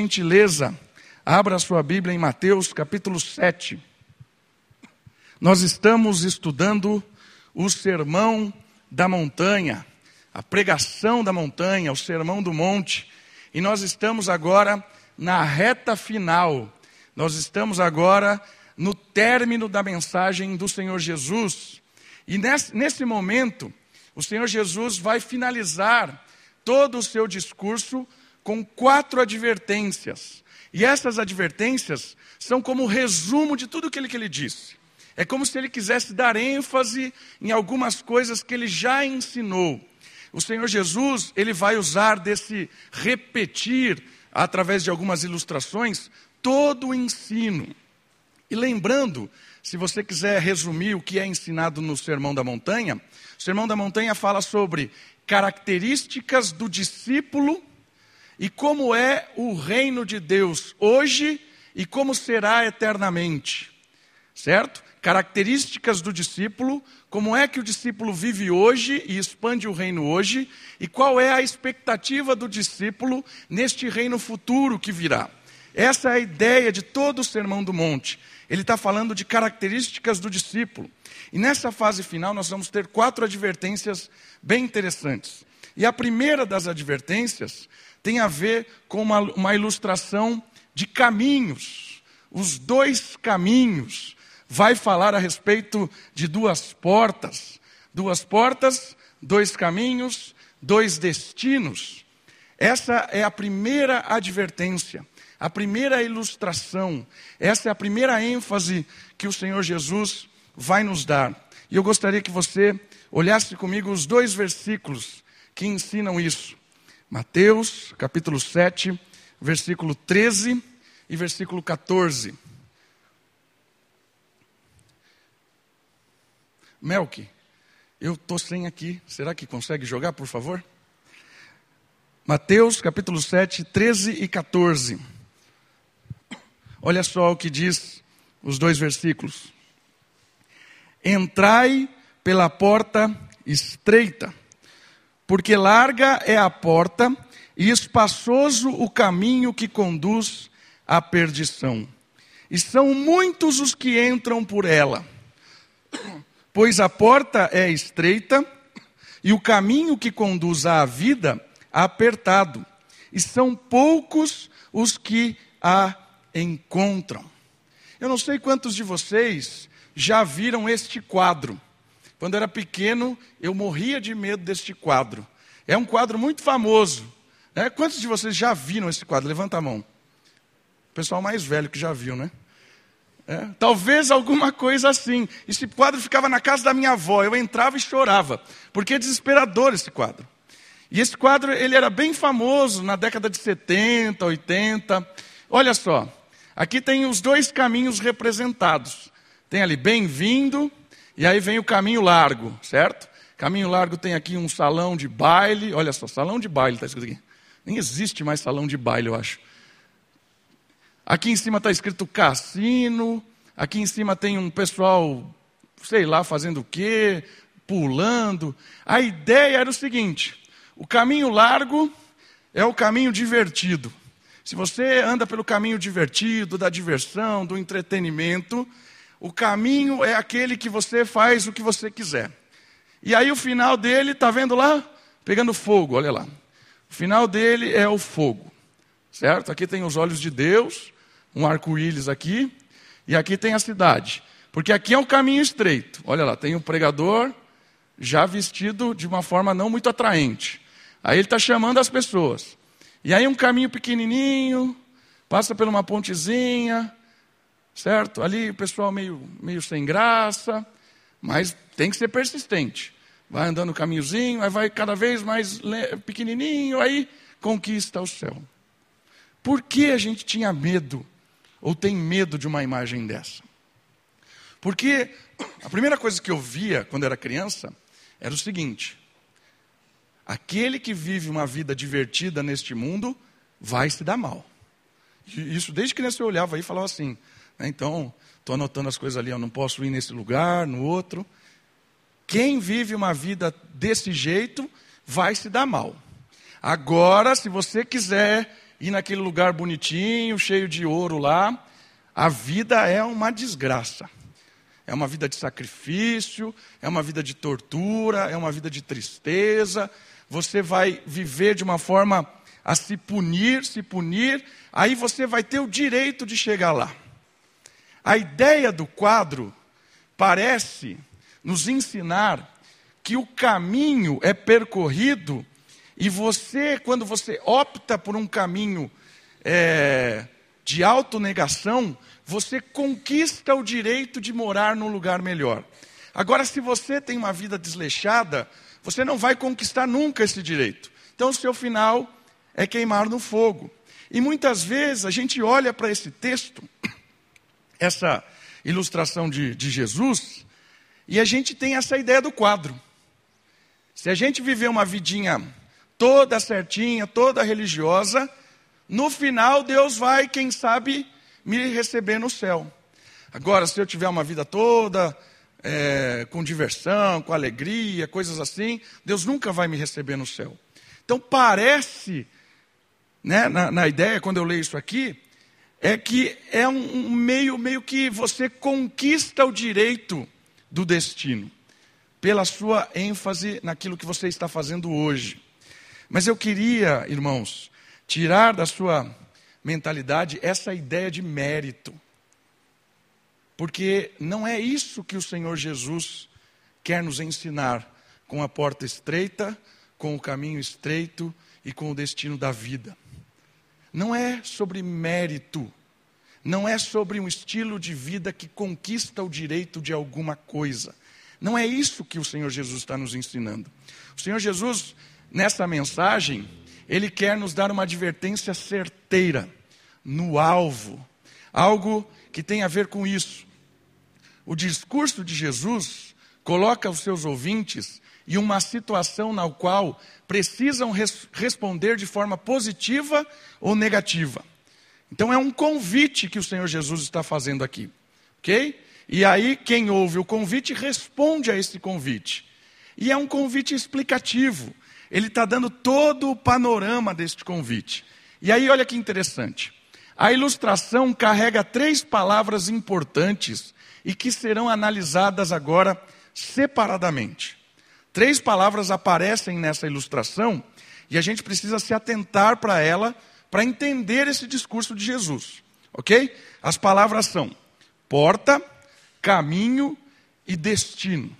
gentileza, abra sua Bíblia em Mateus capítulo 7. Nós estamos estudando o Sermão da Montanha, a pregação da montanha, o Sermão do Monte, e nós estamos agora na reta final, nós estamos agora no término da mensagem do Senhor Jesus, e nesse, nesse momento, o Senhor Jesus vai finalizar todo o seu discurso com quatro advertências. E essas advertências são como resumo de tudo aquilo que ele disse. É como se ele quisesse dar ênfase em algumas coisas que ele já ensinou. O Senhor Jesus, ele vai usar desse repetir, através de algumas ilustrações, todo o ensino. E lembrando, se você quiser resumir o que é ensinado no Sermão da Montanha, o Sermão da Montanha fala sobre características do discípulo e como é o reino de Deus hoje e como será eternamente. Certo? Características do discípulo, como é que o discípulo vive hoje e expande o reino hoje, e qual é a expectativa do discípulo neste reino futuro que virá. Essa é a ideia de todo o Sermão do Monte. Ele está falando de características do discípulo. E nessa fase final nós vamos ter quatro advertências bem interessantes. E a primeira das advertências tem a ver com uma, uma ilustração de caminhos. Os dois caminhos. Vai falar a respeito de duas portas. Duas portas, dois caminhos, dois destinos. Essa é a primeira advertência, a primeira ilustração, essa é a primeira ênfase que o Senhor Jesus vai nos dar. E eu gostaria que você olhasse comigo os dois versículos que ensinam isso. Mateus, capítulo 7, versículo 13 e versículo 14. Melk, eu estou sem aqui. Será que consegue jogar, por favor? Mateus, capítulo 7, 13 e 14. Olha só o que diz os dois versículos. Entrai pela porta estreita porque larga é a porta e espaçoso o caminho que conduz à perdição. E são muitos os que entram por ela. Pois a porta é estreita e o caminho que conduz à vida apertado, e são poucos os que a encontram. Eu não sei quantos de vocês já viram este quadro. Quando era pequeno, eu morria de medo deste quadro. É um quadro muito famoso. Né? Quantos de vocês já viram esse quadro? Levanta a mão. O pessoal mais velho que já viu, né? É, talvez alguma coisa assim. Esse quadro ficava na casa da minha avó. Eu entrava e chorava, porque é desesperador esse quadro. E esse quadro ele era bem famoso na década de 70, 80. Olha só, aqui tem os dois caminhos representados. Tem ali bem-vindo e aí vem o caminho largo, certo? Caminho largo tem aqui um salão de baile. Olha só, salão de baile está escrito aqui. Nem existe mais salão de baile, eu acho. Aqui em cima está escrito cassino. Aqui em cima tem um pessoal, sei lá, fazendo o quê, pulando. A ideia era o seguinte: o caminho largo é o caminho divertido. Se você anda pelo caminho divertido, da diversão, do entretenimento, o caminho é aquele que você faz o que você quiser. E aí o final dele, está vendo lá? Pegando fogo, olha lá. O final dele é o fogo. Certo? Aqui tem os olhos de Deus, um arco-íris aqui, e aqui tem a cidade. Porque aqui é um caminho estreito. Olha lá, tem um pregador já vestido de uma forma não muito atraente. Aí ele está chamando as pessoas. E aí um caminho pequenininho, passa por uma pontezinha, certo? Ali o pessoal meio, meio sem graça, mas tem que ser persistente. Vai andando caminhozinho, aí vai cada vez mais pequenininho, aí conquista o céu. Por que a gente tinha medo, ou tem medo de uma imagem dessa? Porque a primeira coisa que eu via quando era criança era o seguinte: aquele que vive uma vida divertida neste mundo vai se dar mal. Isso desde criança eu olhava e falava assim? Então, estou anotando as coisas ali, eu não posso ir nesse lugar, no outro. Quem vive uma vida desse jeito vai se dar mal. Agora, se você quiser ir naquele lugar bonitinho, cheio de ouro lá. A vida é uma desgraça. É uma vida de sacrifício, é uma vida de tortura, é uma vida de tristeza. Você vai viver de uma forma a se punir, se punir, aí você vai ter o direito de chegar lá. A ideia do quadro parece nos ensinar que o caminho é percorrido e você, quando você opta por um caminho é, de autonegação, você conquista o direito de morar num lugar melhor. Agora, se você tem uma vida desleixada, você não vai conquistar nunca esse direito. Então, o seu final é queimar no fogo. E muitas vezes a gente olha para esse texto, essa ilustração de, de Jesus, e a gente tem essa ideia do quadro. Se a gente viver uma vidinha toda certinha, toda religiosa, no final Deus vai, quem sabe, me receber no céu. Agora, se eu tiver uma vida toda é, com diversão, com alegria, coisas assim, Deus nunca vai me receber no céu. Então parece, né, na, na ideia, quando eu leio isso aqui, é que é um, meio, meio que você conquista o direito do destino, pela sua ênfase naquilo que você está fazendo hoje. Mas eu queria, irmãos, tirar da sua mentalidade essa ideia de mérito. Porque não é isso que o Senhor Jesus quer nos ensinar com a porta estreita, com o caminho estreito e com o destino da vida. Não é sobre mérito, não é sobre um estilo de vida que conquista o direito de alguma coisa. Não é isso que o Senhor Jesus está nos ensinando. O Senhor Jesus, nessa mensagem, ele quer nos dar uma advertência certeira, no alvo, algo que tem a ver com isso. O discurso de Jesus coloca os seus ouvintes em uma situação na qual precisam res responder de forma positiva ou negativa. Então é um convite que o Senhor Jesus está fazendo aqui, ok? E aí quem ouve o convite responde a esse convite. E é um convite explicativo. Ele está dando todo o panorama deste convite. E aí olha que interessante. A ilustração carrega três palavras importantes e que serão analisadas agora separadamente. Três palavras aparecem nessa ilustração e a gente precisa se atentar para ela para entender esse discurso de Jesus. Ok? As palavras são porta, caminho e destino.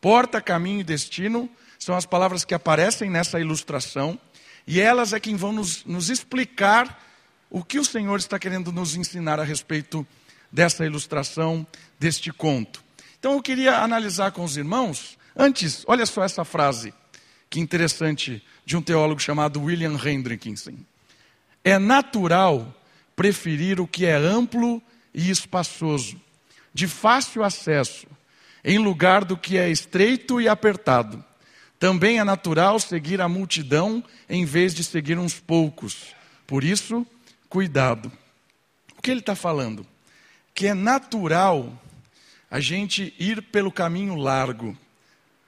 Porta, caminho e destino são as palavras que aparecem nessa ilustração, e elas é quem vão nos, nos explicar o que o Senhor está querendo nos ensinar a respeito dessa ilustração, deste conto. Então eu queria analisar com os irmãos, antes, olha só essa frase, que interessante de um teólogo chamado William Hendrickson. É natural preferir o que é amplo e espaçoso, de fácil acesso, em lugar do que é estreito e apertado. Também é natural seguir a multidão em vez de seguir uns poucos. Por isso, cuidado. O que ele está falando? Que é natural a gente ir pelo caminho largo,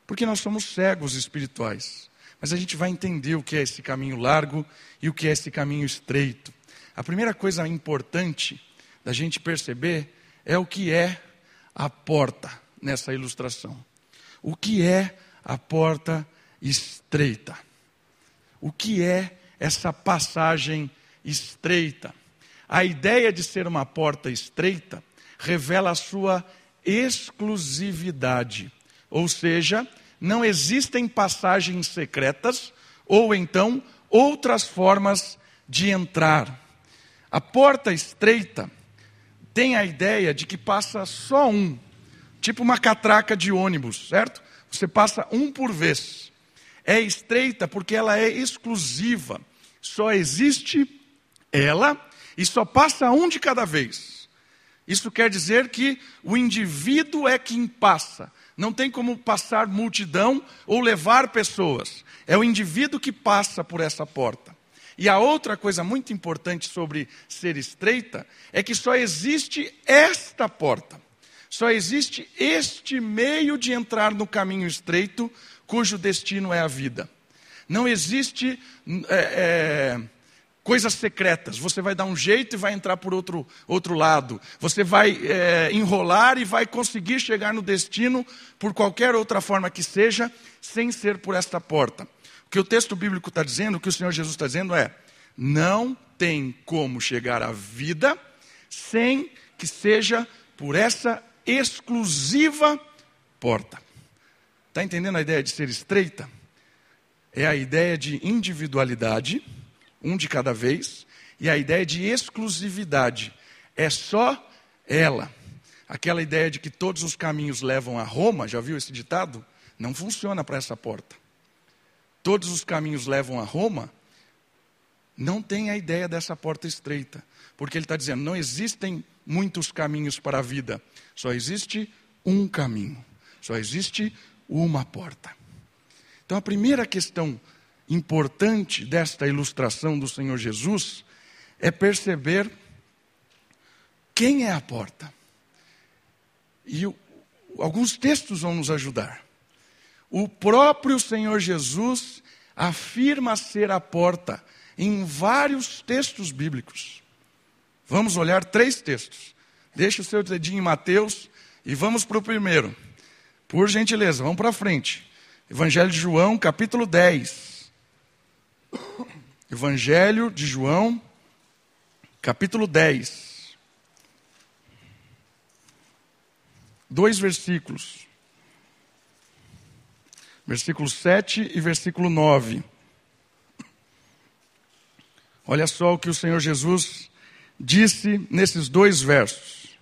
porque nós somos cegos espirituais. Mas a gente vai entender o que é esse caminho largo e o que é esse caminho estreito. A primeira coisa importante da gente perceber é o que é a porta nessa ilustração. O que é a porta estreita? O que é essa passagem estreita? A ideia de ser uma porta estreita revela a sua exclusividade, ou seja, não existem passagens secretas ou então outras formas de entrar. A porta estreita tem a ideia de que passa só um, tipo uma catraca de ônibus, certo? Você passa um por vez. É estreita porque ela é exclusiva. Só existe ela e só passa um de cada vez. Isso quer dizer que o indivíduo é quem passa. Não tem como passar multidão ou levar pessoas. É o indivíduo que passa por essa porta. E a outra coisa muito importante sobre ser estreita é que só existe esta porta. Só existe este meio de entrar no caminho estreito, cujo destino é a vida. Não existe é, é, coisas secretas. Você vai dar um jeito e vai entrar por outro, outro lado. Você vai é, enrolar e vai conseguir chegar no destino por qualquer outra forma que seja, sem ser por esta porta. O que o texto bíblico está dizendo, o que o Senhor Jesus está dizendo é: não tem como chegar à vida sem que seja por essa exclusiva porta. Está entendendo a ideia de ser estreita? É a ideia de individualidade um de cada vez, e a ideia de exclusividade é só ela. Aquela ideia de que todos os caminhos levam a Roma, já viu esse ditado? Não funciona para essa porta. Todos os caminhos levam a Roma, não tem a ideia dessa porta estreita, porque ele está dizendo: não existem muitos caminhos para a vida, só existe um caminho, só existe uma porta. Então a primeira questão importante desta ilustração do Senhor Jesus é perceber quem é a porta. E o, alguns textos vão nos ajudar. O próprio Senhor Jesus afirma ser a porta em vários textos bíblicos. Vamos olhar três textos. Deixa o seu dedinho em Mateus e vamos para o primeiro. Por gentileza, vamos para frente. Evangelho de João, capítulo 10. Evangelho de João, capítulo 10. Dois versículos. Versículo 7 e versículo 9. Olha só o que o Senhor Jesus disse nesses dois versos.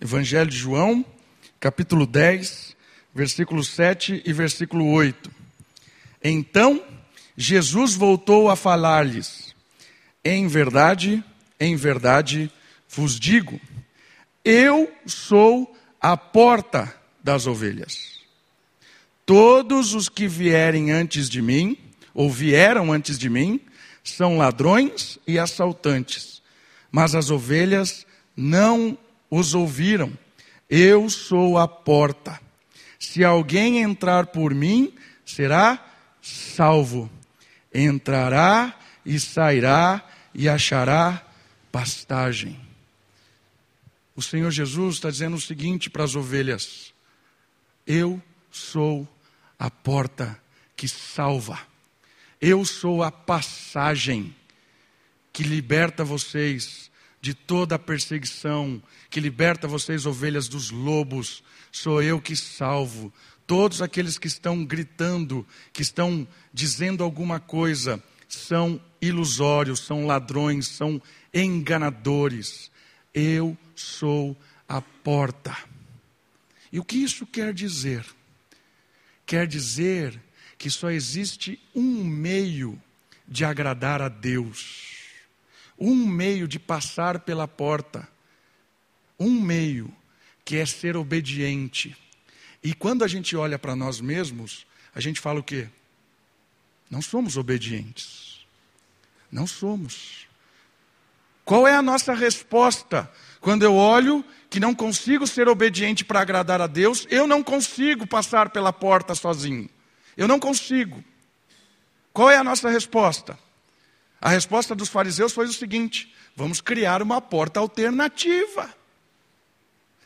Evangelho de João, capítulo 10, versículo 7 e versículo 8. Então Jesus voltou a falar-lhes: Em verdade, em verdade vos digo, eu sou a porta das ovelhas. Todos os que vierem antes de mim, ou vieram antes de mim, são ladrões e assaltantes, mas as ovelhas não os ouviram. Eu sou a porta. Se alguém entrar por mim, será salvo. Entrará e sairá e achará pastagem. O Senhor Jesus está dizendo o seguinte para as ovelhas: Eu sou a porta que salva. Eu sou a passagem que liberta vocês de toda a perseguição, que liberta vocês, ovelhas dos lobos. Sou eu que salvo. Todos aqueles que estão gritando, que estão dizendo alguma coisa, são ilusórios, são ladrões, são enganadores. Eu sou a porta. E o que isso quer dizer? Quer dizer que só existe um meio de agradar a Deus, um meio de passar pela porta, um meio que é ser obediente. E quando a gente olha para nós mesmos, a gente fala o quê? Não somos obedientes. Não somos. Qual é a nossa resposta quando eu olho que não consigo ser obediente para agradar a Deus? Eu não consigo passar pela porta sozinho. Eu não consigo. Qual é a nossa resposta? A resposta dos fariseus foi o seguinte: vamos criar uma porta alternativa.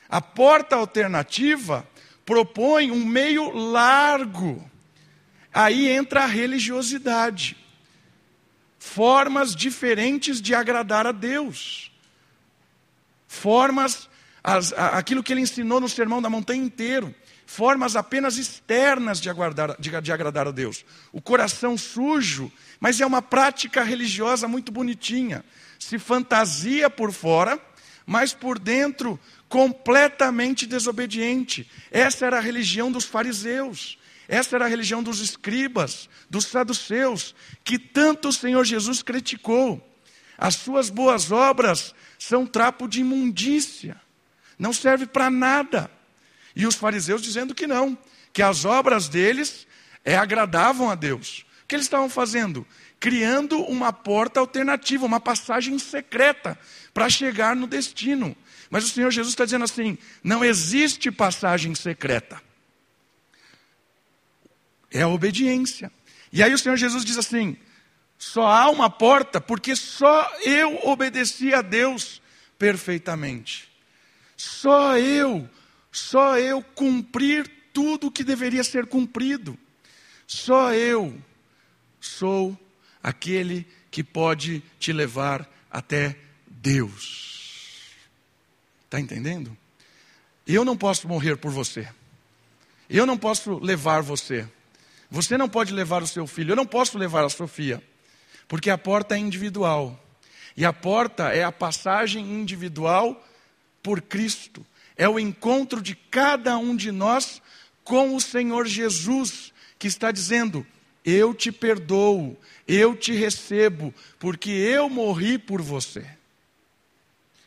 A porta alternativa propõe um meio largo. Aí entra a religiosidade. Formas diferentes de agradar a Deus. Formas, as, aquilo que ele ensinou no Sermão da Montanha inteiro. Formas apenas externas de, aguardar, de, de agradar a Deus. O coração sujo, mas é uma prática religiosa muito bonitinha. Se fantasia por fora, mas por dentro completamente desobediente. Essa era a religião dos fariseus. Essa era a religião dos escribas, dos saduceus, que tanto o Senhor Jesus criticou. As suas boas obras são trapo de imundícia, não serve para nada. E os fariseus dizendo que não, que as obras deles é, agradavam a Deus. O que eles estavam fazendo? Criando uma porta alternativa, uma passagem secreta para chegar no destino. Mas o Senhor Jesus está dizendo assim: não existe passagem secreta. É a obediência. E aí o Senhor Jesus diz assim: Só há uma porta porque só eu obedeci a Deus perfeitamente. Só eu, só eu cumprir tudo o que deveria ser cumprido. Só eu sou aquele que pode te levar até Deus. Está entendendo? Eu não posso morrer por você. Eu não posso levar você. Você não pode levar o seu filho. Eu não posso levar a Sofia. Porque a porta é individual. E a porta é a passagem individual por Cristo. É o encontro de cada um de nós com o Senhor Jesus, que está dizendo: Eu te perdoo, eu te recebo, porque eu morri por você.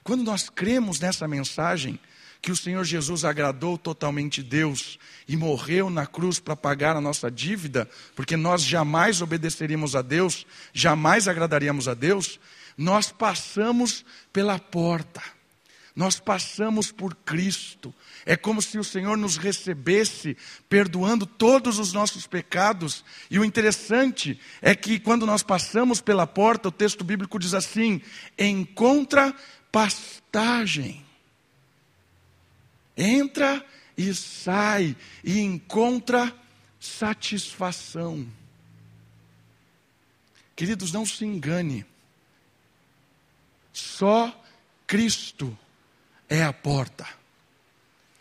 Quando nós cremos nessa mensagem, que o Senhor Jesus agradou totalmente Deus e morreu na cruz para pagar a nossa dívida, porque nós jamais obedeceríamos a Deus, jamais agradaríamos a Deus, nós passamos pela porta, nós passamos por Cristo. É como se o Senhor nos recebesse, perdoando todos os nossos pecados. E o interessante é que quando nós passamos pela porta, o texto bíblico diz assim: encontra pastagem. Entra e sai e encontra satisfação. Queridos, não se engane. Só Cristo é a porta.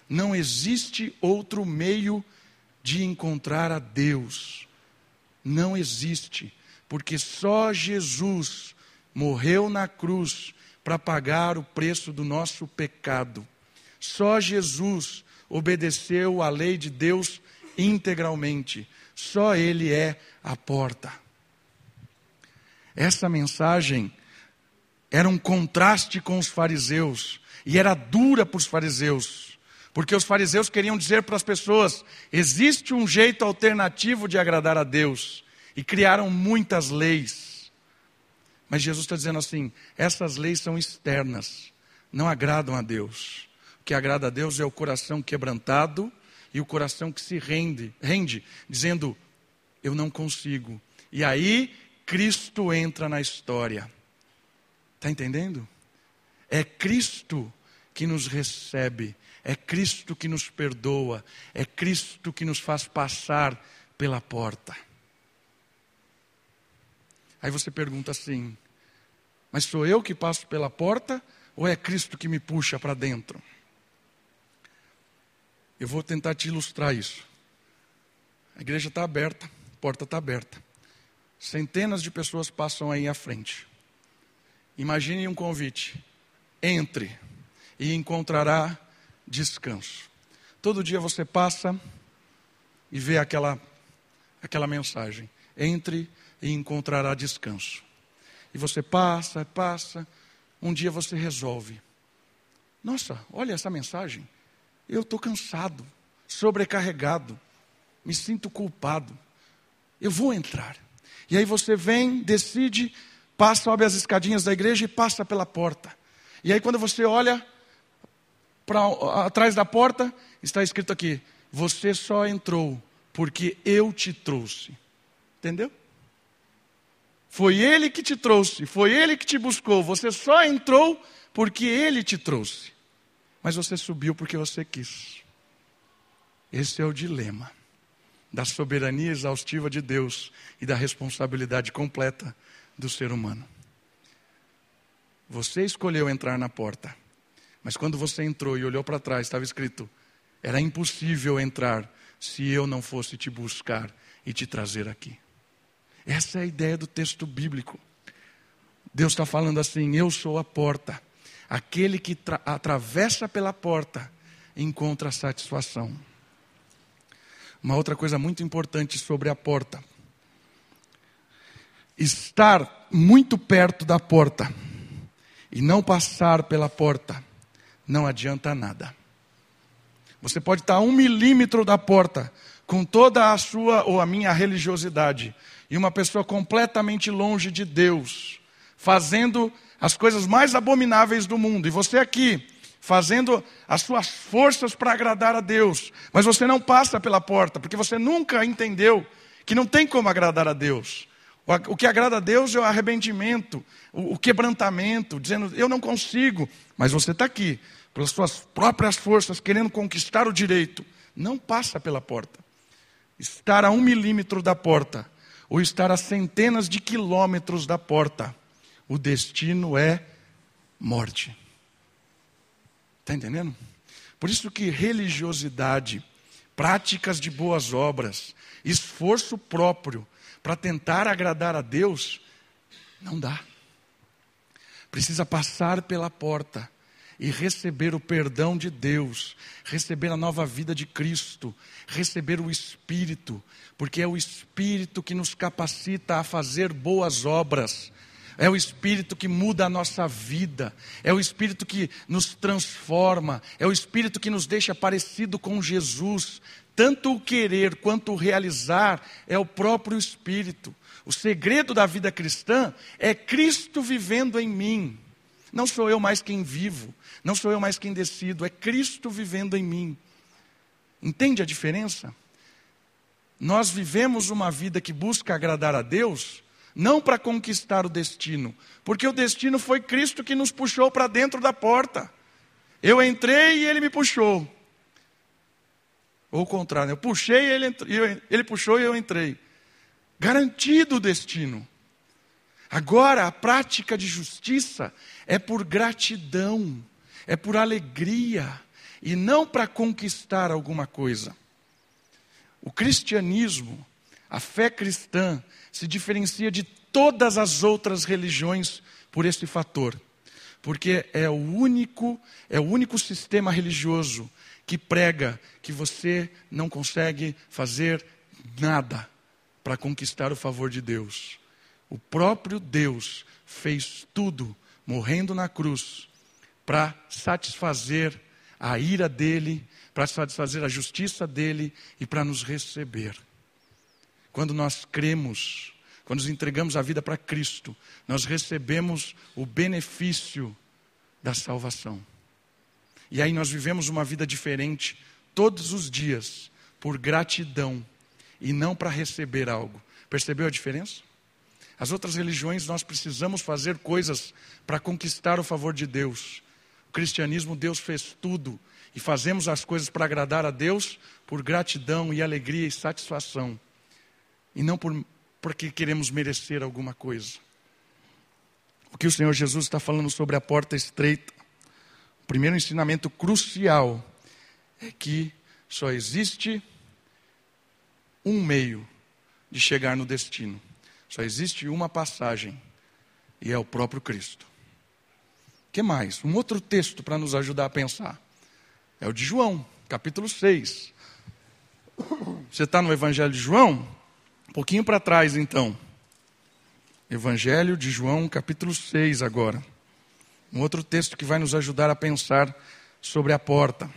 Não existe outro meio de encontrar a Deus. Não existe, porque só Jesus morreu na cruz para pagar o preço do nosso pecado. Só Jesus obedeceu à lei de Deus integralmente. Só Ele é a porta. Essa mensagem era um contraste com os fariseus e era dura para os fariseus, porque os fariseus queriam dizer para as pessoas: existe um jeito alternativo de agradar a Deus, e criaram muitas leis. Mas Jesus está dizendo assim: essas leis são externas, não agradam a Deus que agrada a Deus é o coração quebrantado e o coração que se rende, rende, dizendo: Eu não consigo. E aí Cristo entra na história. Está entendendo? É Cristo que nos recebe, é Cristo que nos perdoa, é Cristo que nos faz passar pela porta. Aí você pergunta assim: Mas sou eu que passo pela porta ou é Cristo que me puxa para dentro? Eu vou tentar te ilustrar isso. A igreja está aberta, a porta está aberta. Centenas de pessoas passam aí à frente. Imagine um convite. Entre e encontrará descanso. Todo dia você passa e vê aquela, aquela mensagem. Entre e encontrará descanso. E você passa, passa. Um dia você resolve. Nossa, olha essa mensagem. Eu estou cansado, sobrecarregado, me sinto culpado. Eu vou entrar. E aí você vem, decide, passa, sobe as escadinhas da igreja e passa pela porta. E aí quando você olha para atrás da porta, está escrito aqui: você só entrou porque eu te trouxe. Entendeu? Foi ele que te trouxe, foi ele que te buscou. Você só entrou porque ele te trouxe mas você subiu porque você quis. Esse é o dilema da soberania exaustiva de Deus e da responsabilidade completa do ser humano. Você escolheu entrar na porta, mas quando você entrou e olhou para trás, estava escrito: era impossível entrar se eu não fosse te buscar e te trazer aqui. Essa é a ideia do texto bíblico. Deus está falando assim: eu sou a porta. Aquele que atravessa pela porta encontra satisfação. Uma outra coisa muito importante sobre a porta. Estar muito perto da porta e não passar pela porta não adianta nada. Você pode estar a um milímetro da porta com toda a sua ou a minha religiosidade e uma pessoa completamente longe de Deus, fazendo as coisas mais abomináveis do mundo, e você aqui, fazendo as suas forças para agradar a Deus, mas você não passa pela porta, porque você nunca entendeu que não tem como agradar a Deus. O que agrada a Deus é o arrependimento, o quebrantamento, dizendo: eu não consigo, mas você está aqui, pelas suas próprias forças, querendo conquistar o direito. Não passa pela porta. Estar a um milímetro da porta, ou estar a centenas de quilômetros da porta, o destino é morte. Está entendendo? Por isso que religiosidade, práticas de boas obras, esforço próprio para tentar agradar a Deus, não dá. Precisa passar pela porta e receber o perdão de Deus, receber a nova vida de Cristo, receber o Espírito, porque é o Espírito que nos capacita a fazer boas obras. É o Espírito que muda a nossa vida, é o Espírito que nos transforma, é o Espírito que nos deixa parecido com Jesus. Tanto o querer quanto o realizar é o próprio Espírito. O segredo da vida cristã é Cristo vivendo em mim. Não sou eu mais quem vivo, não sou eu mais quem decido, é Cristo vivendo em mim. Entende a diferença? Nós vivemos uma vida que busca agradar a Deus não para conquistar o destino, porque o destino foi Cristo que nos puxou para dentro da porta. Eu entrei e ele me puxou. Ou o contrário, eu puxei ele, ele puxou e eu entrei. Garantido o destino. Agora, a prática de justiça é por gratidão, é por alegria, e não para conquistar alguma coisa. O cristianismo, a fé cristã, se diferencia de todas as outras religiões por esse fator. Porque é o único, é o único sistema religioso que prega que você não consegue fazer nada para conquistar o favor de Deus. O próprio Deus fez tudo morrendo na cruz para satisfazer a ira dele, para satisfazer a justiça dele e para nos receber. Quando nós cremos, quando nos entregamos a vida para Cristo, nós recebemos o benefício da salvação. E aí nós vivemos uma vida diferente todos os dias, por gratidão e não para receber algo. Percebeu a diferença? As outras religiões nós precisamos fazer coisas para conquistar o favor de Deus. O cristianismo, Deus fez tudo e fazemos as coisas para agradar a Deus por gratidão e alegria e satisfação e não por, porque queremos merecer alguma coisa. O que o Senhor Jesus está falando sobre a porta estreita, o primeiro ensinamento crucial é que só existe um meio de chegar no destino, só existe uma passagem, e é o próprio Cristo. Que mais? Um outro texto para nos ajudar a pensar. É o de João, capítulo 6. Você está no Evangelho de João? Um pouquinho para trás, então. Evangelho de João, capítulo 6, agora. Um outro texto que vai nos ajudar a pensar sobre a porta.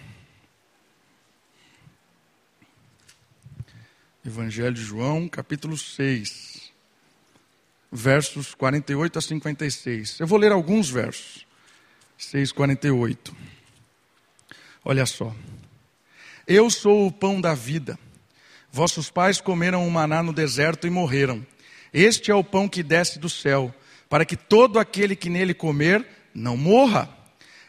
Evangelho de João, capítulo 6, versos 48 a 56. Eu vou ler alguns versos. 6, 48. Olha só. Eu sou o pão da vida. Vossos pais comeram o maná no deserto e morreram. Este é o pão que desce do céu, para que todo aquele que nele comer não morra.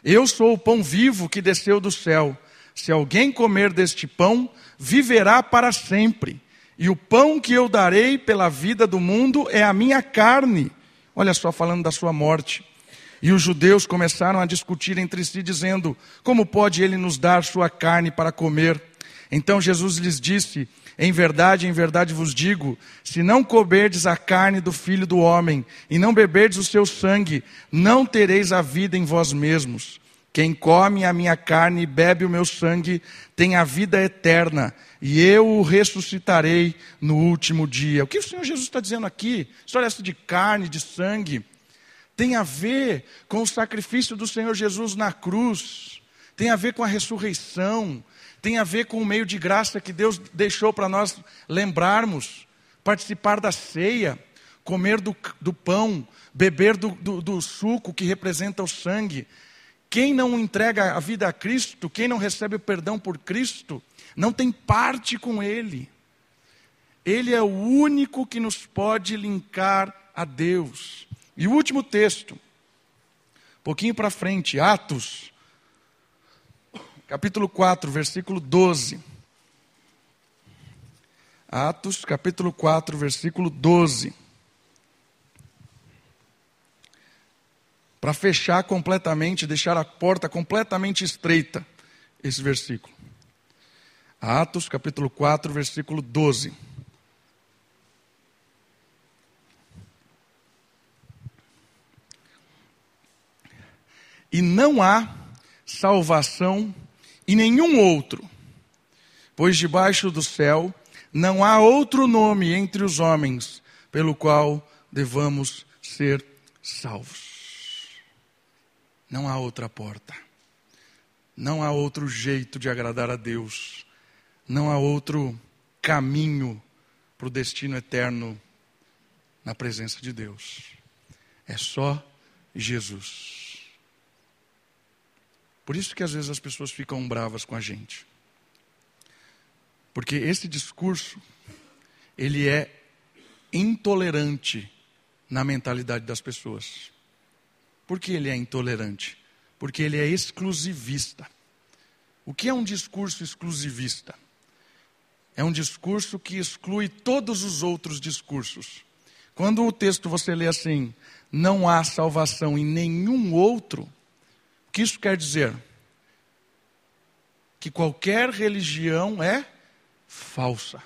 Eu sou o pão vivo que desceu do céu. Se alguém comer deste pão, viverá para sempre. E o pão que eu darei pela vida do mundo é a minha carne. Olha só, falando da sua morte. E os judeus começaram a discutir entre si, dizendo: Como pode ele nos dar sua carne para comer? Então Jesus lhes disse: em verdade, em verdade vos digo: se não comerdes a carne do filho do homem e não beberdes o seu sangue, não tereis a vida em vós mesmos. Quem come a minha carne e bebe o meu sangue tem a vida eterna, e eu o ressuscitarei no último dia. O que o Senhor Jesus está dizendo aqui? História essa de carne, de sangue, tem a ver com o sacrifício do Senhor Jesus na cruz, tem a ver com a ressurreição, tem a ver com o meio de graça que Deus deixou para nós lembrarmos, participar da ceia, comer do, do pão, beber do, do, do suco que representa o sangue. Quem não entrega a vida a Cristo, quem não recebe o perdão por Cristo, não tem parte com Ele. Ele é o único que nos pode linkar a Deus. E o último texto, um pouquinho para frente, Atos, capítulo 4, versículo 12. Atos, capítulo 4, versículo 12. Para fechar completamente, deixar a porta completamente estreita, esse versículo. Atos, capítulo 4, versículo 12. E não há salvação em nenhum outro, pois debaixo do céu não há outro nome entre os homens pelo qual devamos ser salvos. Não há outra porta. Não há outro jeito de agradar a Deus. Não há outro caminho para o destino eterno na presença de Deus. É só Jesus. Por isso que às vezes as pessoas ficam bravas com a gente. Porque esse discurso, ele é intolerante na mentalidade das pessoas. Por que ele é intolerante? Porque ele é exclusivista. O que é um discurso exclusivista? É um discurso que exclui todos os outros discursos. Quando o texto você lê assim, não há salvação em nenhum outro, o que isso quer dizer? Que qualquer religião é falsa.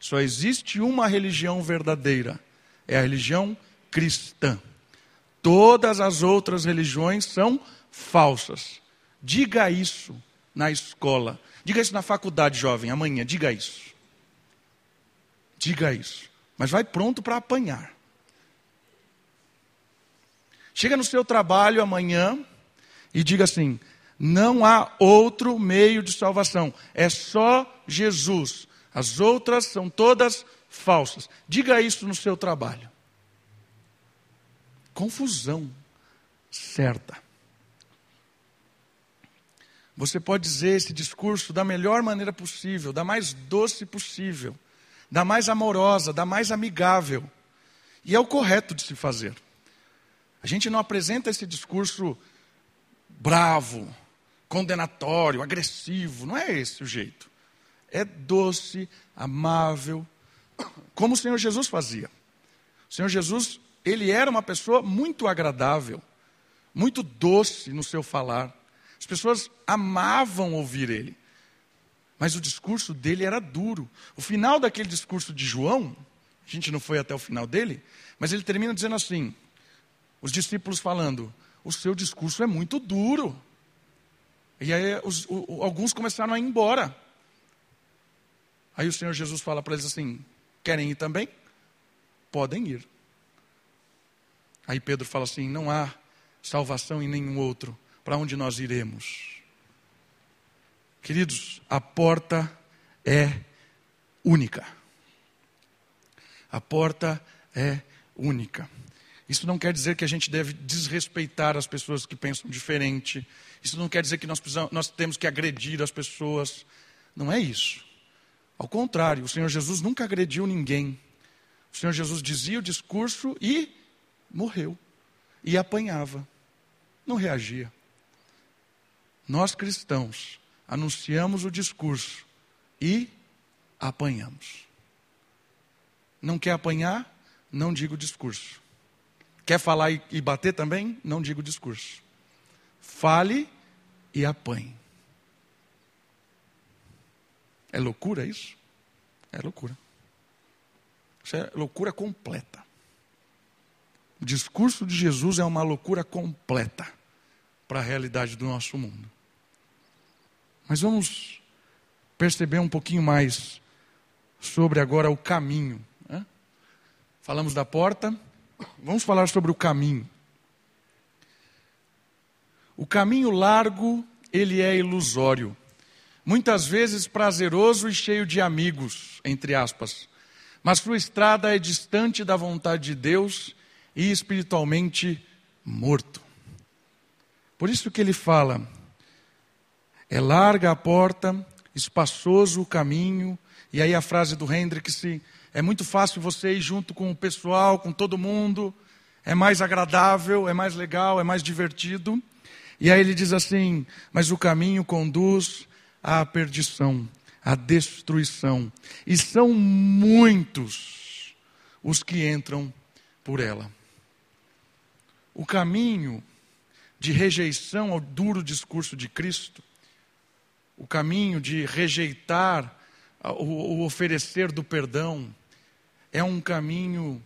Só existe uma religião verdadeira, é a religião cristã. Todas as outras religiões são falsas. Diga isso na escola. Diga isso na faculdade, jovem, amanhã. Diga isso. Diga isso. Mas vai pronto para apanhar. Chega no seu trabalho amanhã e diga assim: não há outro meio de salvação, é só Jesus. As outras são todas falsas. Diga isso no seu trabalho. Confusão certa. Você pode dizer esse discurso da melhor maneira possível, da mais doce possível, da mais amorosa, da mais amigável. E é o correto de se fazer. A gente não apresenta esse discurso bravo, condenatório, agressivo. Não é esse o jeito. É doce, amável, como o Senhor Jesus fazia. O Senhor Jesus, ele era uma pessoa muito agradável, muito doce no seu falar. As pessoas amavam ouvir ele. Mas o discurso dele era duro. O final daquele discurso de João, a gente não foi até o final dele, mas ele termina dizendo assim: os discípulos falando, o seu discurso é muito duro. E aí os, o, alguns começaram a ir embora. Aí o Senhor Jesus fala para eles assim: querem ir também? Podem ir. Aí Pedro fala assim: não há salvação em nenhum outro. Para onde nós iremos? Queridos, a porta é única. A porta é única. Isso não quer dizer que a gente deve desrespeitar as pessoas que pensam diferente. Isso não quer dizer que nós, precisamos, nós temos que agredir as pessoas. Não é isso. Ao contrário, o Senhor Jesus nunca agrediu ninguém. O Senhor Jesus dizia o discurso e morreu. E apanhava. Não reagia. Nós cristãos anunciamos o discurso e apanhamos. Não quer apanhar? Não diga o discurso. Quer falar e bater também? Não diga o discurso. Fale e apanhe. É loucura isso? É loucura. Isso é loucura completa. O discurso de Jesus é uma loucura completa para a realidade do nosso mundo. Mas vamos perceber um pouquinho mais sobre agora o caminho. Né? Falamos da porta, vamos falar sobre o caminho. O caminho largo, ele é ilusório. Muitas vezes prazeroso e cheio de amigos, entre aspas. Mas sua estrada é distante da vontade de Deus e espiritualmente morto. Por isso que ele fala: é larga a porta, espaçoso o caminho e aí a frase do Hendrix, é muito fácil você ir junto com o pessoal, com todo mundo, é mais agradável, é mais legal, é mais divertido. E aí ele diz assim: Mas o caminho conduz à perdição, à destruição, e são muitos os que entram por ela. O caminho de rejeição ao duro discurso de Cristo, o caminho de rejeitar o, oferecer do perdão, é um caminho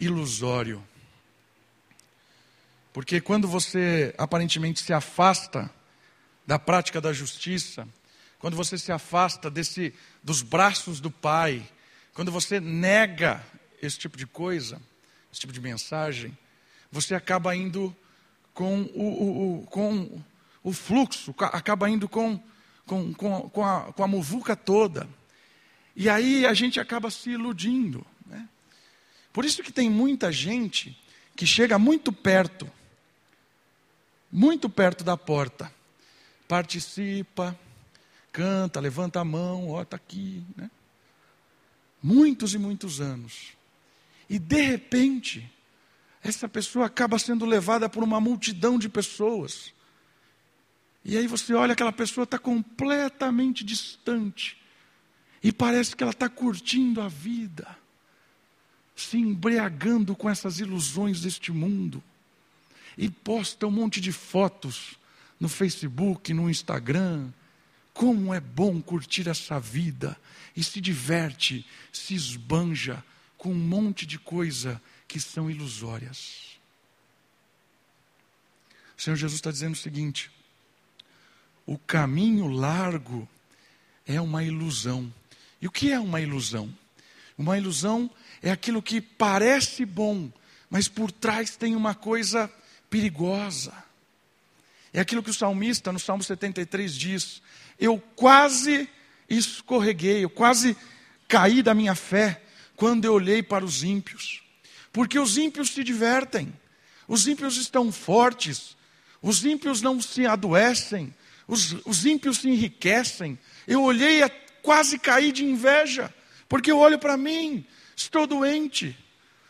ilusório. Porque quando você aparentemente se afasta da prática da justiça, quando você se afasta desse dos braços do Pai, quando você nega esse tipo de coisa, esse tipo de mensagem, você acaba indo com o, o, o com o fluxo, acaba indo com, com, com, com, a, com a muvuca toda. E aí a gente acaba se iludindo. Né? Por isso que tem muita gente que chega muito perto muito perto da porta. Participa, canta, levanta a mão, ó, está aqui. Né? Muitos e muitos anos. E de repente, essa pessoa acaba sendo levada por uma multidão de pessoas. E aí você olha, aquela pessoa está completamente distante. E parece que ela está curtindo a vida, se embriagando com essas ilusões deste mundo e posta um monte de fotos no Facebook, no Instagram. Como é bom curtir essa vida e se diverte, se esbanja com um monte de coisa que são ilusórias. O Senhor Jesus está dizendo o seguinte: o caminho largo é uma ilusão. E o que é uma ilusão? Uma ilusão é aquilo que parece bom, mas por trás tem uma coisa perigosa. É aquilo que o salmista, no Salmo 73, diz: Eu quase escorreguei, eu quase caí da minha fé quando eu olhei para os ímpios. Porque os ímpios se divertem, os ímpios estão fortes, os ímpios não se adoecem, os, os ímpios se enriquecem. Eu olhei e quase caí de inveja, porque eu olho para mim, estou doente,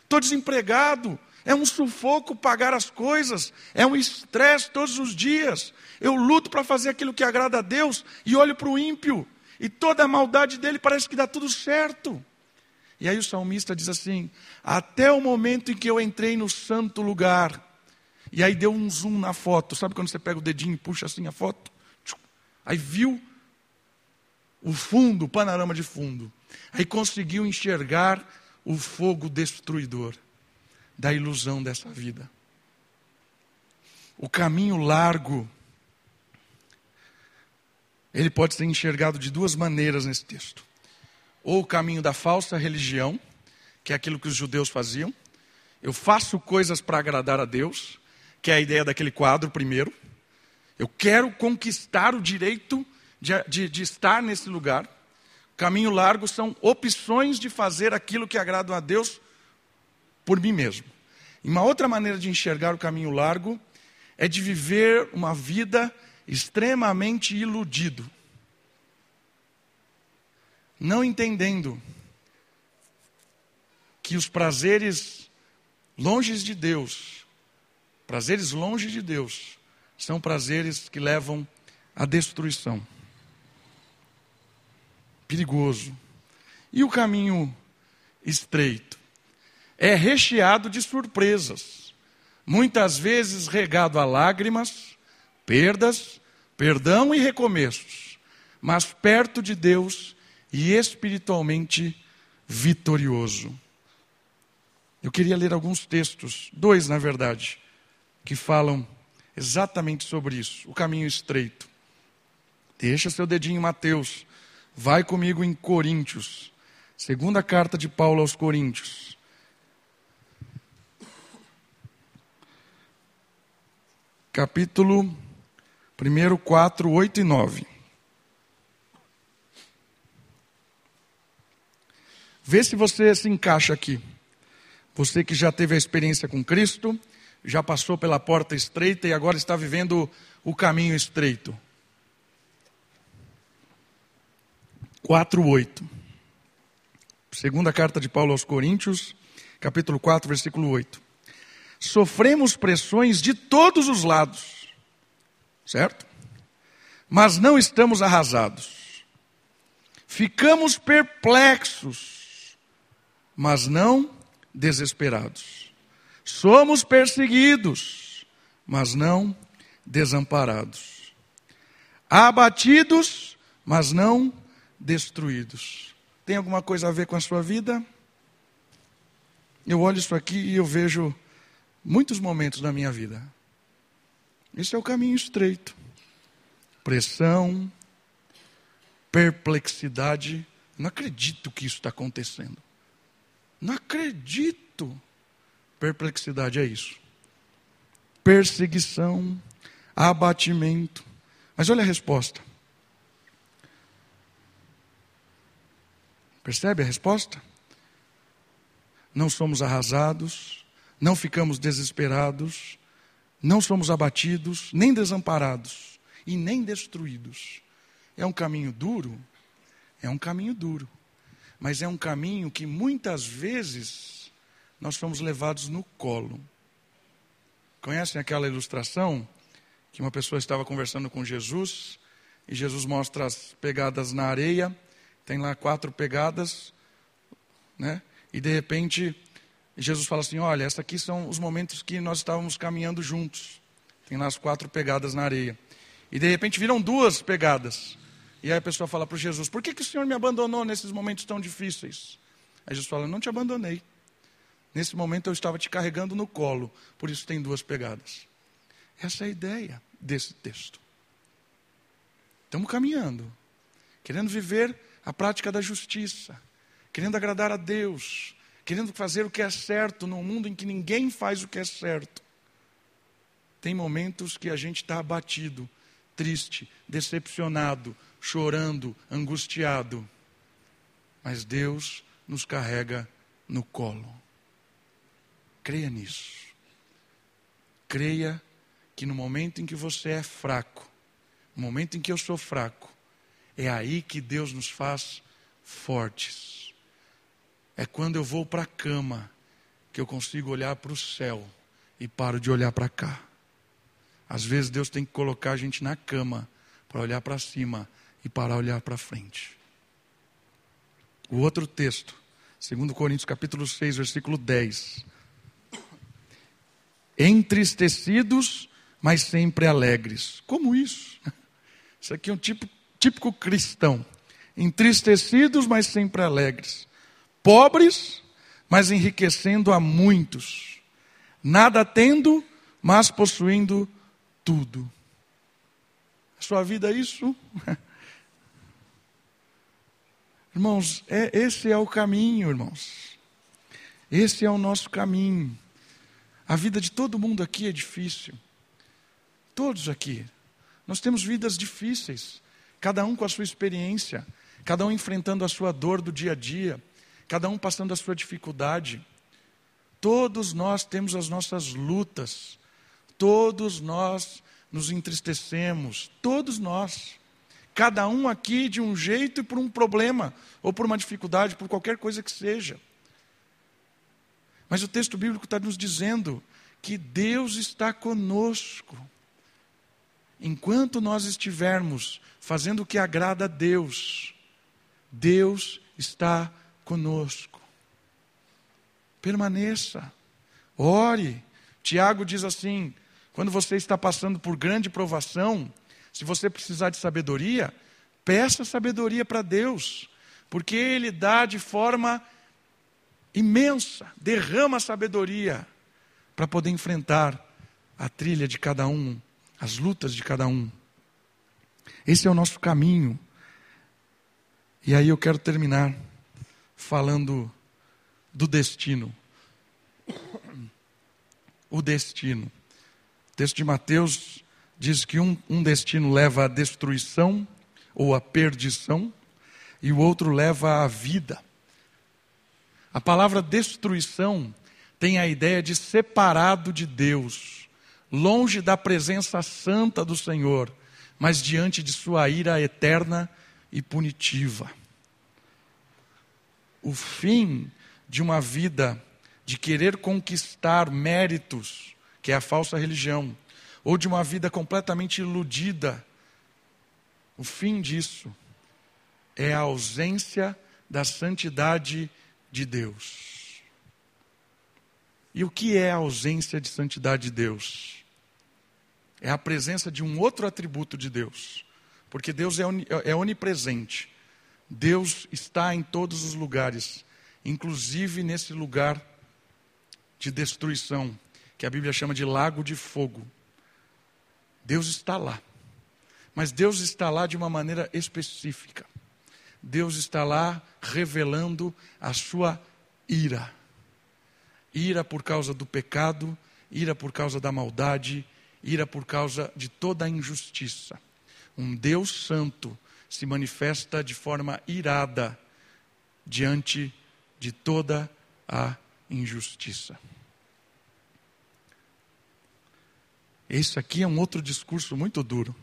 estou desempregado, é um sufoco pagar as coisas, é um estresse todos os dias. Eu luto para fazer aquilo que agrada a Deus e olho para o ímpio, e toda a maldade dele parece que dá tudo certo. E aí o salmista diz assim: Até o momento em que eu entrei no santo lugar, e aí deu um zoom na foto, sabe quando você pega o dedinho e puxa assim a foto? Aí viu o fundo, o panorama de fundo. Aí conseguiu enxergar o fogo destruidor da ilusão dessa vida. O caminho largo, ele pode ser enxergado de duas maneiras nesse texto. Ou o caminho da falsa religião, que é aquilo que os judeus faziam. Eu faço coisas para agradar a Deus, que é a ideia daquele quadro primeiro. Eu quero conquistar o direito de, de, de estar nesse lugar. Caminho largo são opções de fazer aquilo que agrada a Deus por mim mesmo. E uma outra maneira de enxergar o caminho largo é de viver uma vida extremamente iludido. Não entendendo que os prazeres longe de Deus, prazeres longe de Deus, são prazeres que levam à destruição. Perigoso. E o caminho estreito? é recheado de surpresas, muitas vezes regado a lágrimas, perdas, perdão e recomeços, mas perto de Deus e espiritualmente vitorioso. Eu queria ler alguns textos, dois na verdade, que falam exatamente sobre isso, o caminho estreito. Deixa seu dedinho em Mateus, vai comigo em Coríntios, segunda carta de Paulo aos Coríntios. capítulo 1, 4, 8 e 9. Vê se você se encaixa aqui. Você que já teve a experiência com Cristo, já passou pela porta estreita e agora está vivendo o caminho estreito. 4, 8. Segunda carta de Paulo aos Coríntios, capítulo 4, versículo 8. Sofremos pressões de todos os lados, certo? Mas não estamos arrasados. Ficamos perplexos, mas não desesperados. Somos perseguidos, mas não desamparados. Abatidos, mas não destruídos. Tem alguma coisa a ver com a sua vida? Eu olho isso aqui e eu vejo muitos momentos da minha vida. Esse é o caminho estreito. Pressão, perplexidade. Não acredito que isso está acontecendo. Não acredito. Perplexidade é isso. Perseguição, abatimento. Mas olha a resposta. Percebe a resposta? Não somos arrasados, não ficamos desesperados, não somos abatidos, nem desamparados e nem destruídos. É um caminho duro? É um caminho duro. Mas é um caminho que muitas vezes nós somos levados no colo. Conhecem aquela ilustração que uma pessoa estava conversando com Jesus e Jesus mostra as pegadas na areia tem lá quatro pegadas, né? E de repente Jesus fala assim: Olha, esses aqui são os momentos que nós estávamos caminhando juntos. Tem lá as quatro pegadas na areia. E de repente viram duas pegadas. E aí a pessoa fala para Jesus: Por que, que o Senhor me abandonou nesses momentos tão difíceis? Aí Jesus fala: Não te abandonei. Nesse momento eu estava te carregando no colo, por isso tem duas pegadas. Essa é a ideia desse texto. Estamos caminhando, querendo viver a prática da justiça, querendo agradar a Deus, querendo fazer o que é certo num mundo em que ninguém faz o que é certo. Tem momentos que a gente está abatido, triste, decepcionado, chorando, angustiado. Mas Deus nos carrega no colo. Creia nisso. Creia que no momento em que você é fraco, no momento em que eu sou fraco, é aí que Deus nos faz fortes. É quando eu vou para a cama que eu consigo olhar para o céu e paro de olhar para cá. Às vezes Deus tem que colocar a gente na cama para olhar para cima e parar olhar para frente. O outro texto, 2 Coríntios capítulo 6, versículo 10. Entristecidos, mas sempre alegres. Como isso? Isso aqui é um tipo típico cristão. Entristecidos, mas sempre alegres. Pobres, mas enriquecendo a muitos. Nada tendo, mas possuindo tudo. A sua vida é isso? Irmãos, é, esse é o caminho, irmãos. Esse é o nosso caminho. A vida de todo mundo aqui é difícil. Todos aqui. Nós temos vidas difíceis cada um com a sua experiência, cada um enfrentando a sua dor do dia a dia, cada um passando a sua dificuldade. Todos nós temos as nossas lutas, todos nós nos entristecemos, todos nós. Cada um aqui de um jeito e por um problema, ou por uma dificuldade, por qualquer coisa que seja. Mas o texto bíblico está nos dizendo que Deus está conosco. Enquanto nós estivermos fazendo o que agrada a Deus, Deus está conosco. Permaneça, ore. Tiago diz assim: quando você está passando por grande provação, se você precisar de sabedoria, peça sabedoria para Deus, porque Ele dá de forma imensa, derrama sabedoria para poder enfrentar a trilha de cada um as lutas de cada um. Esse é o nosso caminho. E aí eu quero terminar falando do destino. O destino. O texto de Mateus diz que um, um destino leva à destruição ou à perdição, e o outro leva à vida. A palavra destruição tem a ideia de separado de Deus longe da presença santa do Senhor, mas diante de sua ira eterna e punitiva. o fim de uma vida de querer conquistar méritos, que é a falsa religião, ou de uma vida completamente iludida. O fim disso é a ausência da santidade de Deus. E o que é a ausência de santidade de Deus? É a presença de um outro atributo de Deus. Porque Deus é, é onipresente. Deus está em todos os lugares, inclusive nesse lugar de destruição, que a Bíblia chama de lago de fogo. Deus está lá. Mas Deus está lá de uma maneira específica. Deus está lá revelando a sua ira. Ira por causa do pecado, ira por causa da maldade, ira por causa de toda a injustiça. Um Deus santo se manifesta de forma irada diante de toda a injustiça. Esse aqui é um outro discurso muito duro.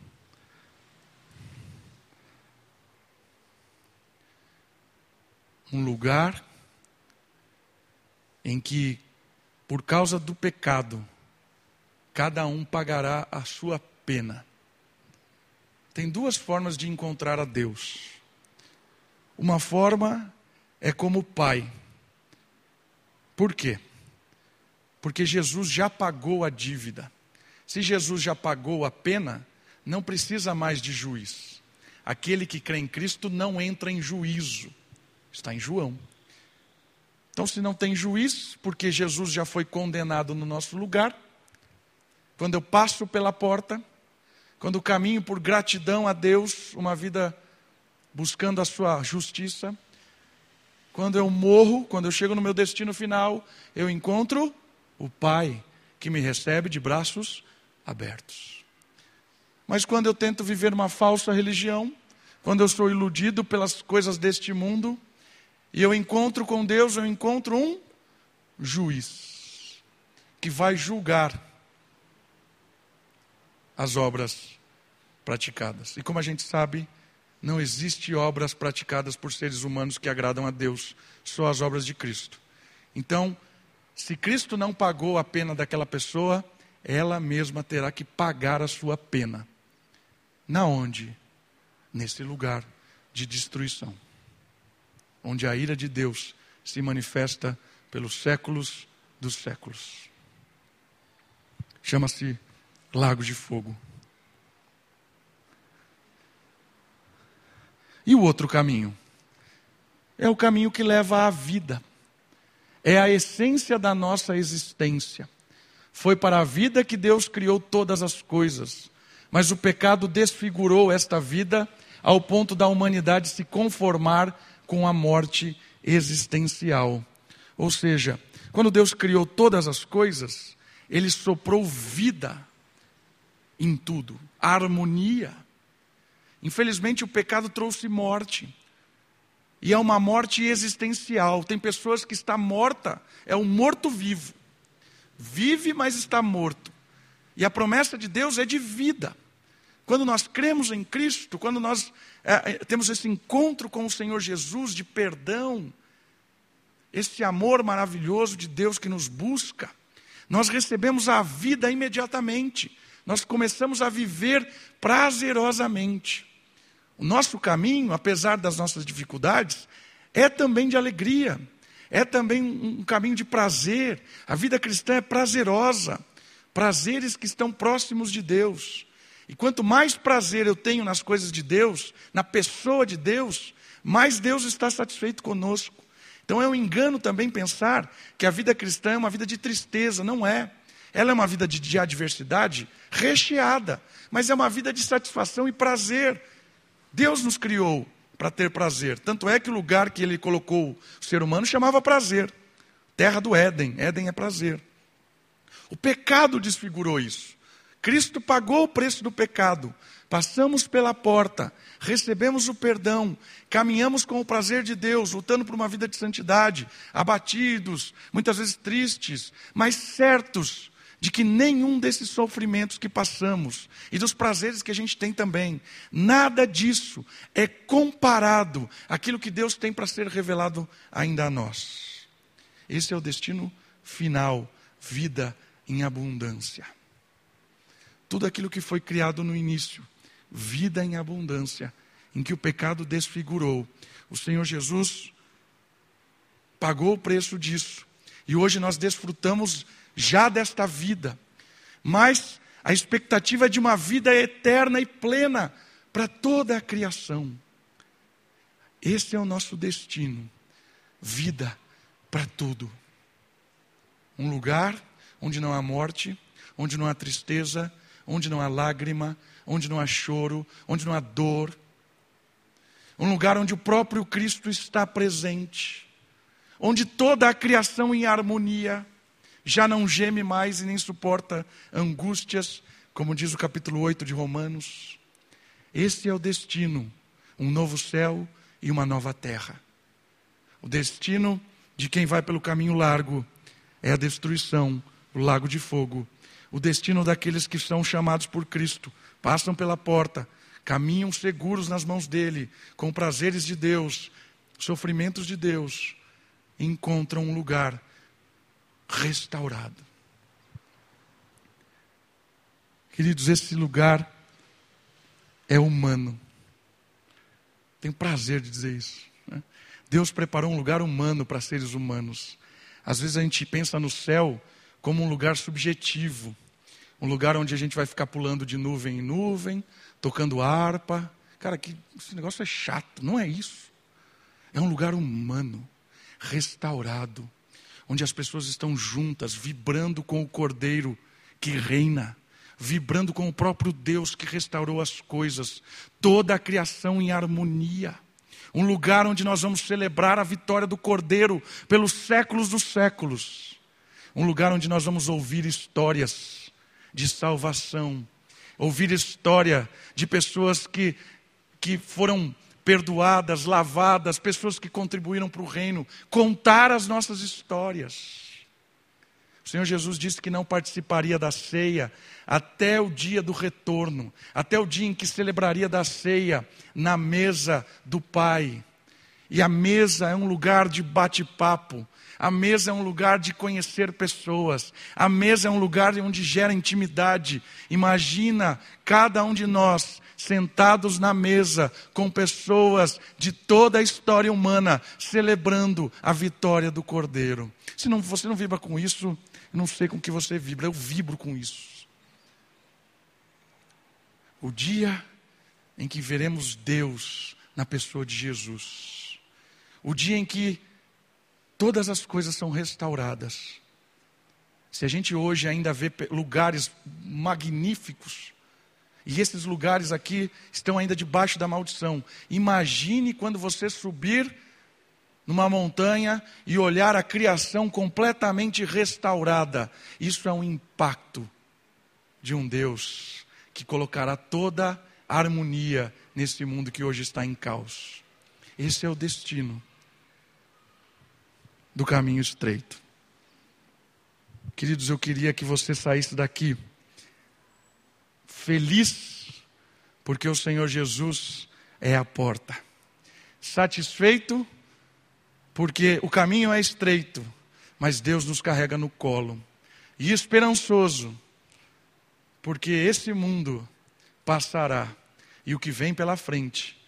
Um lugar em que, por causa do pecado, cada um pagará a sua pena. Tem duas formas de encontrar a Deus. Uma forma é como pai. Por quê? Porque Jesus já pagou a dívida. Se Jesus já pagou a pena, não precisa mais de juiz. Aquele que crê em Cristo não entra em juízo. Está em João. Então, se não tem juiz, porque Jesus já foi condenado no nosso lugar, quando eu passo pela porta, quando caminho por gratidão a Deus, uma vida buscando a sua justiça, quando eu morro, quando eu chego no meu destino final, eu encontro o Pai que me recebe de braços abertos. Mas quando eu tento viver uma falsa religião, quando eu sou iludido pelas coisas deste mundo, e eu encontro com Deus, eu encontro um juiz que vai julgar as obras praticadas. E como a gente sabe, não existe obras praticadas por seres humanos que agradam a Deus, só as obras de Cristo. Então, se Cristo não pagou a pena daquela pessoa, ela mesma terá que pagar a sua pena. Na onde? Nesse lugar de destruição. Onde a ira de Deus se manifesta pelos séculos dos séculos. Chama-se lago de fogo. E o outro caminho? É o caminho que leva à vida. É a essência da nossa existência. Foi para a vida que Deus criou todas as coisas. Mas o pecado desfigurou esta vida ao ponto da humanidade se conformar com a morte existencial. Ou seja, quando Deus criou todas as coisas, Ele soprou vida em tudo, harmonia. Infelizmente, o pecado trouxe morte. E é uma morte existencial. Tem pessoas que está morta, é um morto vivo. Vive, mas está morto. E a promessa de Deus é de vida. Quando nós cremos em Cristo, quando nós é, é temos esse encontro com o Senhor Jesus de perdão, esse amor maravilhoso de Deus que nos busca, nós recebemos a vida imediatamente nós começamos a viver prazerosamente. O nosso caminho, apesar das nossas dificuldades, é também de alegria, é também um caminho de prazer. A vida cristã é prazerosa, prazeres que estão próximos de Deus. E quanto mais prazer eu tenho nas coisas de Deus, na pessoa de Deus, mais Deus está satisfeito conosco. Então é um engano também pensar que a vida cristã é uma vida de tristeza, não é. Ela é uma vida de, de adversidade recheada, mas é uma vida de satisfação e prazer. Deus nos criou para ter prazer. Tanto é que o lugar que ele colocou o ser humano chamava prazer. Terra do Éden. Éden é prazer. O pecado desfigurou isso. Cristo pagou o preço do pecado. Passamos pela porta, recebemos o perdão, caminhamos com o prazer de Deus, lutando por uma vida de santidade, abatidos, muitas vezes tristes, mas certos de que nenhum desses sofrimentos que passamos e dos prazeres que a gente tem também, nada disso é comparado àquilo que Deus tem para ser revelado ainda a nós. Esse é o destino final, vida em abundância. Tudo aquilo que foi criado no início, vida em abundância, em que o pecado desfigurou. O Senhor Jesus pagou o preço disso. E hoje nós desfrutamos já desta vida, mas a expectativa é de uma vida eterna e plena para toda a criação. Esse é o nosso destino, vida para tudo. Um lugar onde não há morte, onde não há tristeza, onde não há lágrima, onde não há choro, onde não há dor. Um lugar onde o próprio Cristo está presente, onde toda a criação em harmonia já não geme mais e nem suporta angústias, como diz o capítulo 8 de Romanos. Esse é o destino, um novo céu e uma nova terra. O destino de quem vai pelo caminho largo é a destruição, o lago de fogo. O destino daqueles que são chamados por Cristo, passam pela porta, caminham seguros nas mãos dele, com prazeres de Deus, sofrimentos de Deus, encontram um lugar restaurado. Queridos, esse lugar é humano. Tenho prazer de dizer isso. Né? Deus preparou um lugar humano para seres humanos. Às vezes a gente pensa no céu como um lugar subjetivo, um lugar onde a gente vai ficar pulando de nuvem em nuvem, tocando harpa. Cara, que esse negócio é chato. Não é isso. É um lugar humano, restaurado, onde as pessoas estão juntas, vibrando com o Cordeiro que reina, vibrando com o próprio Deus que restaurou as coisas, toda a criação em harmonia. Um lugar onde nós vamos celebrar a vitória do Cordeiro pelos séculos dos séculos. Um lugar onde nós vamos ouvir histórias de salvação, ouvir história de pessoas que, que foram perdoadas, lavadas, pessoas que contribuíram para o reino, contar as nossas histórias. O Senhor Jesus disse que não participaria da ceia até o dia do retorno, até o dia em que celebraria da ceia na mesa do Pai. E a mesa é um lugar de bate-papo, a mesa é um lugar de conhecer pessoas. A mesa é um lugar onde gera intimidade. Imagina cada um de nós sentados na mesa com pessoas de toda a história humana celebrando a vitória do Cordeiro. Se não, você não vibra com isso, eu não sei com que você vibra, eu vibro com isso. O dia em que veremos Deus na pessoa de Jesus. O dia em que todas as coisas são restauradas. Se a gente hoje ainda vê lugares magníficos, e esses lugares aqui estão ainda debaixo da maldição. Imagine quando você subir numa montanha e olhar a criação completamente restaurada. Isso é um impacto de um Deus que colocará toda a harmonia nesse mundo que hoje está em caos. Esse é o destino do caminho estreito. Queridos, eu queria que você saísse daqui feliz, porque o Senhor Jesus é a porta. Satisfeito, porque o caminho é estreito, mas Deus nos carrega no colo. E esperançoso, porque esse mundo passará e o que vem pela frente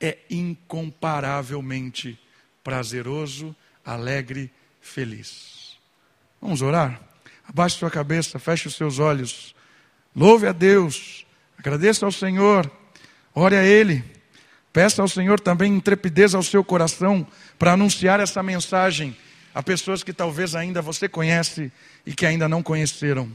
é incomparavelmente prazeroso, alegre, feliz. Vamos orar? Abaixe sua cabeça, feche os seus olhos. Louve a Deus, agradeça ao Senhor, ore a Ele, peça ao Senhor também intrepidez ao seu coração para anunciar essa mensagem a pessoas que talvez ainda você conhece e que ainda não conheceram.